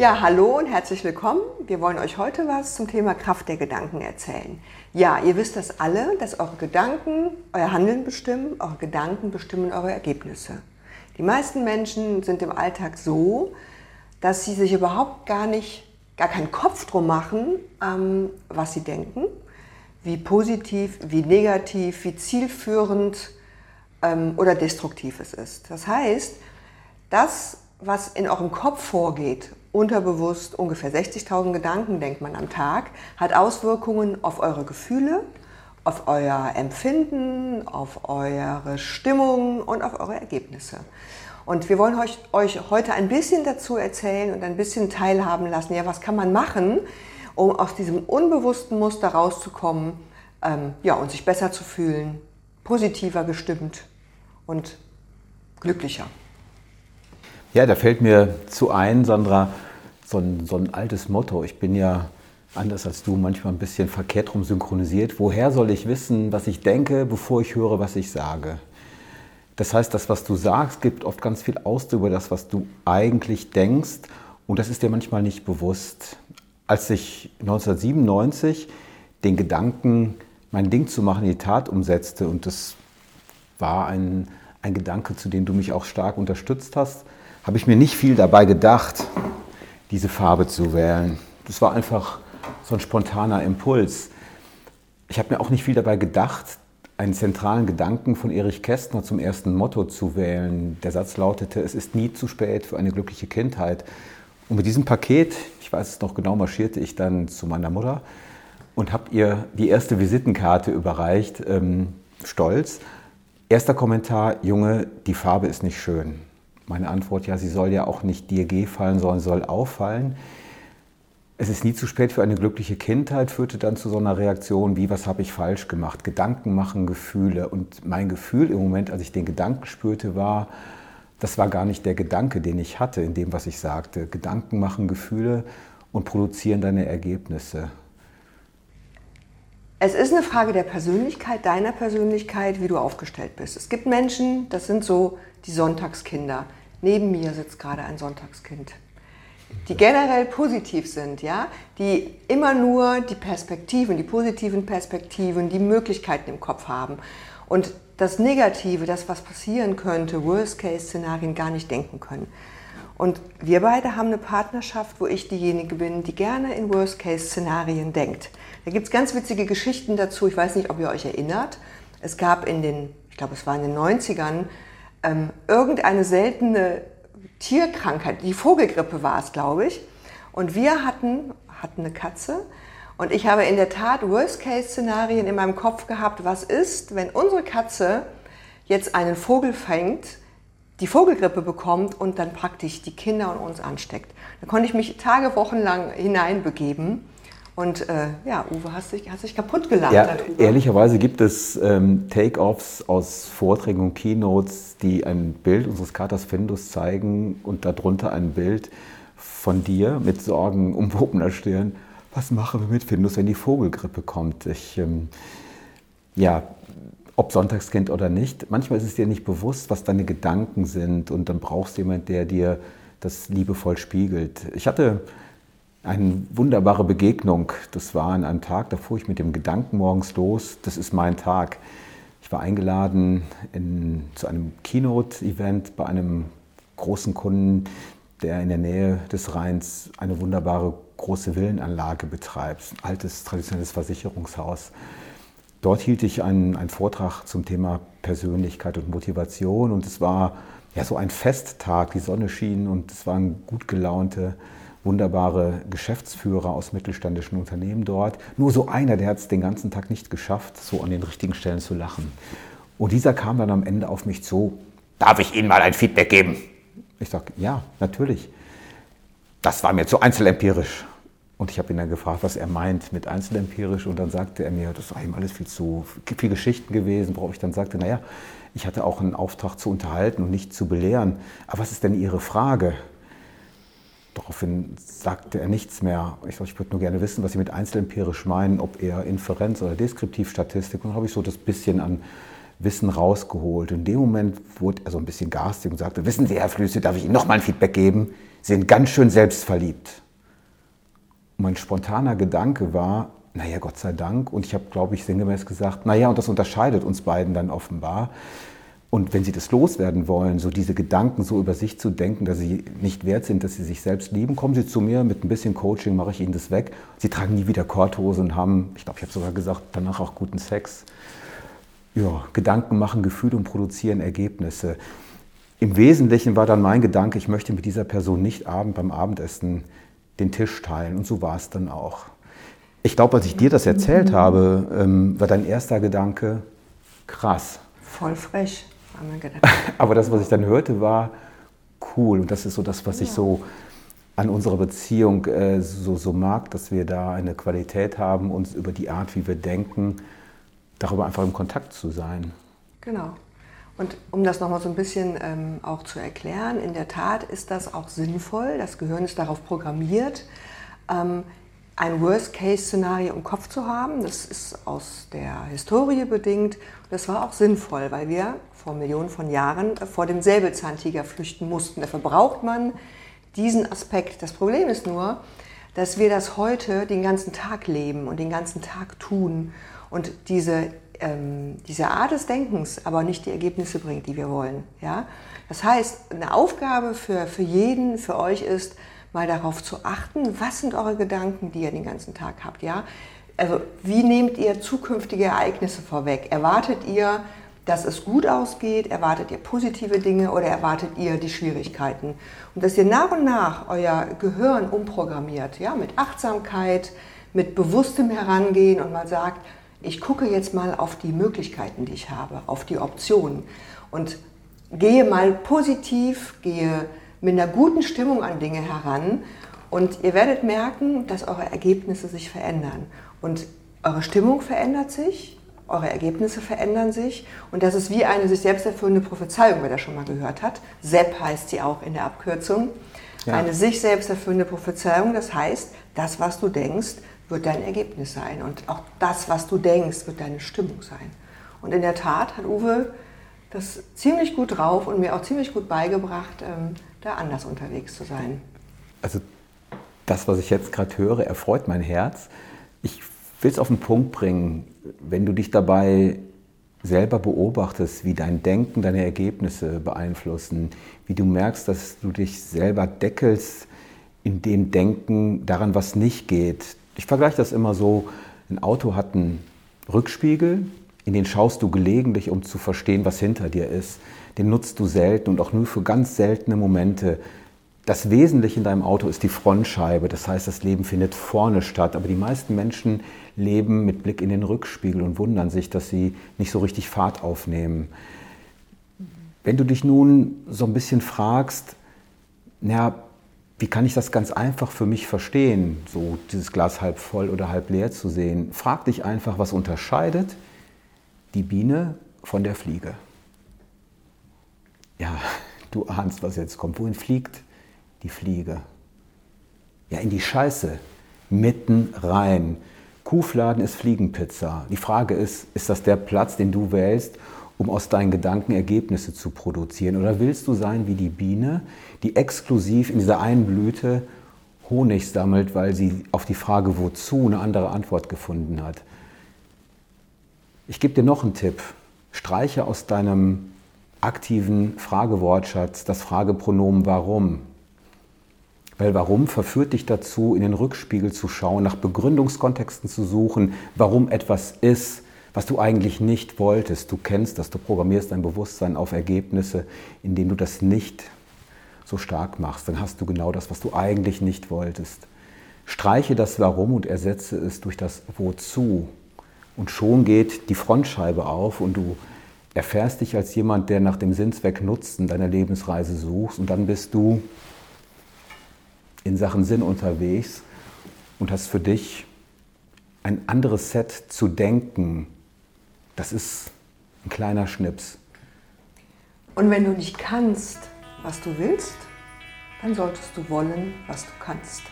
Ja, hallo und herzlich willkommen. Wir wollen euch heute was zum Thema Kraft der Gedanken erzählen. Ja, ihr wisst das alle, dass eure Gedanken euer Handeln bestimmen, eure Gedanken bestimmen eure Ergebnisse. Die meisten Menschen sind im Alltag so, dass sie sich überhaupt gar nicht, gar keinen Kopf drum machen, ähm, was sie denken, wie positiv, wie negativ, wie zielführend ähm, oder destruktiv es ist. Das heißt, das, was in eurem Kopf vorgeht, unterbewusst ungefähr 60.000 Gedanken denkt man am Tag, hat Auswirkungen auf eure Gefühle, auf euer Empfinden, auf eure Stimmung und auf eure Ergebnisse. Und wir wollen euch, euch, heute ein bisschen dazu erzählen und ein bisschen teilhaben lassen, ja, was kann man machen, um aus diesem unbewussten Muster rauszukommen ähm, ja, und sich besser zu fühlen, positiver gestimmt und glücklicher. Ja, da fällt mir zu ein, Sandra, so ein, so ein altes Motto. Ich bin ja anders als du manchmal ein bisschen verkehrt rum synchronisiert. Woher soll ich wissen, was ich denke, bevor ich höre, was ich sage? Das heißt, das, was du sagst, gibt oft ganz viel aus über das, was du eigentlich denkst. Und das ist dir manchmal nicht bewusst. Als ich 1997 den Gedanken, mein Ding zu machen, in die Tat umsetzte, und das war ein, ein Gedanke, zu dem du mich auch stark unterstützt hast, habe ich mir nicht viel dabei gedacht, diese Farbe zu wählen. Das war einfach so ein spontaner Impuls. Ich habe mir auch nicht viel dabei gedacht, einen zentralen Gedanken von Erich Kästner zum ersten Motto zu wählen. Der Satz lautete, es ist nie zu spät für eine glückliche Kindheit. Und mit diesem Paket, ich weiß es noch genau, marschierte ich dann zu meiner Mutter und habe ihr die erste Visitenkarte überreicht, ähm, stolz. Erster Kommentar, Junge, die Farbe ist nicht schön. Meine Antwort, ja, sie soll ja auch nicht dir gefallen, sondern soll auffallen. Es ist nie zu spät für eine glückliche Kindheit, führte dann zu so einer Reaktion wie, was habe ich falsch gemacht? Gedanken machen Gefühle. Und mein Gefühl im Moment, als ich den Gedanken spürte, war, das war gar nicht der Gedanke, den ich hatte in dem, was ich sagte. Gedanken machen Gefühle und produzieren deine Ergebnisse. Es ist eine Frage der Persönlichkeit, deiner Persönlichkeit, wie du aufgestellt bist. Es gibt Menschen, das sind so die Sonntagskinder. Neben mir sitzt gerade ein Sonntagskind. Die generell positiv sind, ja, die immer nur die Perspektiven, die positiven Perspektiven, die Möglichkeiten im Kopf haben und das Negative, das was passieren könnte, Worst-Case-Szenarien gar nicht denken können. Und wir beide haben eine Partnerschaft, wo ich diejenige bin, die gerne in Worst-Case-Szenarien denkt. Da gibt es ganz witzige Geschichten dazu. Ich weiß nicht, ob ihr euch erinnert. Es gab in den, ich glaube, es war in den 90ern, ähm, irgendeine seltene Tierkrankheit, die Vogelgrippe war es, glaube ich. Und wir hatten, hatten eine Katze und ich habe in der Tat Worst-Case-Szenarien in meinem Kopf gehabt, was ist, wenn unsere Katze jetzt einen Vogel fängt, die Vogelgrippe bekommt und dann praktisch die Kinder und uns ansteckt. Da konnte ich mich Tage, Wochen lang hineinbegeben und äh, ja, Uwe, hast dich, hast dich kaputt gelacht ja, darüber. Ehrlicherweise gibt es ähm, Take-Offs aus Vorträgen und Keynotes, die ein Bild unseres Katers Findus zeigen und darunter ein Bild von dir mit Sorgen umwobener Stirn. Was machen wir mit Findus, wenn die Vogelgrippe kommt? Ich, ähm, ja, ob Sonntagskind oder nicht, manchmal ist es dir nicht bewusst, was deine Gedanken sind und dann brauchst du jemanden, der dir das liebevoll spiegelt. Ich hatte eine wunderbare Begegnung. Das war an einem Tag, da fuhr ich mit dem Gedanken morgens los, das ist mein Tag. Ich war eingeladen in, zu einem Keynote-Event bei einem großen Kunden, der in der Nähe des Rheins eine wunderbare große Villenanlage betreibt, ein altes traditionelles Versicherungshaus. Dort hielt ich einen, einen Vortrag zum Thema Persönlichkeit und Motivation und es war ja so ein Festtag, die Sonne schien und es waren gut gelaunte wunderbare Geschäftsführer aus mittelständischen Unternehmen dort. Nur so einer, der hat es den ganzen Tag nicht geschafft, so an den richtigen Stellen zu lachen. Und dieser kam dann am Ende auf mich zu, darf ich Ihnen mal ein Feedback geben? Ich sage, ja, natürlich. Das war mir zu einzelempirisch. Und ich habe ihn dann gefragt, was er meint mit einzelempirisch. Und dann sagte er mir, das war ihm alles viel zu viel Geschichten gewesen, worauf ich dann sagte, naja, ich hatte auch einen Auftrag zu unterhalten und nicht zu belehren. Aber was ist denn Ihre Frage? Daraufhin sagte er nichts mehr. Ich ich würde nur gerne wissen, was Sie mit einzelempirisch meinen, ob eher Inferenz oder Deskriptivstatistik. Und dann habe ich so das bisschen an Wissen rausgeholt. In dem Moment wurde er so ein bisschen garstig und sagte, wissen Sie, Herr Flüsse, darf ich Ihnen nochmal ein Feedback geben? Sie sind ganz schön selbstverliebt. Und mein spontaner Gedanke war, naja, Gott sei Dank. Und ich habe, glaube ich, sinngemäß gesagt, naja, und das unterscheidet uns beiden dann offenbar. Und wenn Sie das loswerden wollen, so diese Gedanken so über sich zu denken, dass Sie nicht wert sind, dass Sie sich selbst lieben, kommen Sie zu mir mit ein bisschen Coaching, mache ich Ihnen das weg. Sie tragen nie wieder Korthose und haben, ich glaube, ich habe sogar gesagt, danach auch guten Sex. Ja, Gedanken machen, Gefühle und produzieren Ergebnisse. Im Wesentlichen war dann mein Gedanke, ich möchte mit dieser Person nicht Abend beim Abendessen den Tisch teilen. Und so war es dann auch. Ich glaube, als ich dir das erzählt habe, ähm, war dein erster Gedanke krass. Voll frech. Aber das, was ich dann hörte, war cool. Und das ist so das, was ja. ich so an unserer Beziehung äh, so, so mag, dass wir da eine Qualität haben, uns über die Art, wie wir denken, darüber einfach im Kontakt zu sein. Genau. Und um das nochmal so ein bisschen ähm, auch zu erklären, in der Tat ist das auch sinnvoll. Das Gehirn ist darauf programmiert, ähm, ein Worst-Case-Szenario im Kopf zu haben. Das ist aus der Historie bedingt. Das war auch sinnvoll, weil wir vor Millionen von Jahren vor dem Säbelzahntiger flüchten mussten. Dafür braucht man diesen Aspekt. Das Problem ist nur, dass wir das heute den ganzen Tag leben und den ganzen Tag tun und diese, ähm, diese Art des Denkens aber nicht die Ergebnisse bringt, die wir wollen. Ja? Das heißt, eine Aufgabe für, für jeden, für euch ist, mal darauf zu achten, was sind eure Gedanken, die ihr den ganzen Tag habt. Ja? Also wie nehmt ihr zukünftige Ereignisse vorweg? Erwartet ihr dass es gut ausgeht? Erwartet ihr positive Dinge oder erwartet ihr die Schwierigkeiten? Und dass ihr nach und nach euer Gehirn umprogrammiert, ja, mit Achtsamkeit, mit bewusstem Herangehen und mal sagt, ich gucke jetzt mal auf die Möglichkeiten, die ich habe, auf die Optionen und gehe mal positiv, gehe mit einer guten Stimmung an Dinge heran und ihr werdet merken, dass eure Ergebnisse sich verändern. Und eure Stimmung verändert sich, eure Ergebnisse verändern sich und das ist wie eine sich selbst erfüllende Prophezeiung, wer das schon mal gehört hat. SEP heißt sie auch in der Abkürzung. Ja. Eine sich selbst erfüllende Prophezeiung, das heißt, das, was du denkst, wird dein Ergebnis sein und auch das, was du denkst, wird deine Stimmung sein. Und in der Tat hat Uwe das ziemlich gut drauf und mir auch ziemlich gut beigebracht, ähm, da anders unterwegs zu sein. Also das, was ich jetzt gerade höre, erfreut mein Herz. Ich will es auf den Punkt bringen, wenn du dich dabei selber beobachtest, wie dein Denken deine Ergebnisse beeinflussen, wie du merkst, dass du dich selber deckelst in dem Denken daran, was nicht geht. Ich vergleiche das immer so, ein Auto hat einen Rückspiegel, in den schaust du gelegentlich, um zu verstehen, was hinter dir ist. Den nutzt du selten und auch nur für ganz seltene Momente. Das Wesentliche in deinem Auto ist die Frontscheibe, das heißt, das Leben findet vorne statt. Aber die meisten Menschen leben mit Blick in den Rückspiegel und wundern sich, dass sie nicht so richtig Fahrt aufnehmen. Wenn du dich nun so ein bisschen fragst, na, wie kann ich das ganz einfach für mich verstehen, so dieses Glas halb voll oder halb leer zu sehen? Frag dich einfach, was unterscheidet die Biene von der Fliege? Ja, du ahnst, was jetzt kommt. Wohin fliegt die Fliege? Ja, in die Scheiße, mitten rein. Kuhfladen ist Fliegenpizza. Die Frage ist, ist das der Platz, den du wählst, um aus deinen Gedanken Ergebnisse zu produzieren? Oder willst du sein wie die Biene, die exklusiv in dieser einen Blüte Honig sammelt, weil sie auf die Frage wozu eine andere Antwort gefunden hat? Ich gebe dir noch einen Tipp. Streiche aus deinem aktiven Fragewortschatz das Fragepronomen warum. Weil warum verführt dich dazu, in den Rückspiegel zu schauen, nach Begründungskontexten zu suchen, warum etwas ist, was du eigentlich nicht wolltest. Du kennst das, du programmierst dein Bewusstsein auf Ergebnisse, indem du das nicht so stark machst. Dann hast du genau das, was du eigentlich nicht wolltest. Streiche das Warum und ersetze es durch das Wozu. Und schon geht die Frontscheibe auf und du erfährst dich als jemand, der nach dem Sinnzweck Nutzen deiner Lebensreise suchst. Und dann bist du in Sachen Sinn unterwegs und hast für dich ein anderes Set zu denken. Das ist ein kleiner Schnips. Und wenn du nicht kannst, was du willst, dann solltest du wollen, was du kannst.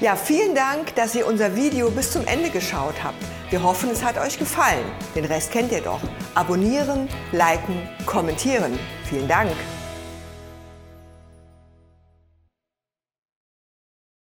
Ja, vielen Dank, dass ihr unser Video bis zum Ende geschaut habt. Wir hoffen, es hat euch gefallen. Den Rest kennt ihr doch. Abonnieren, liken, kommentieren. Vielen Dank.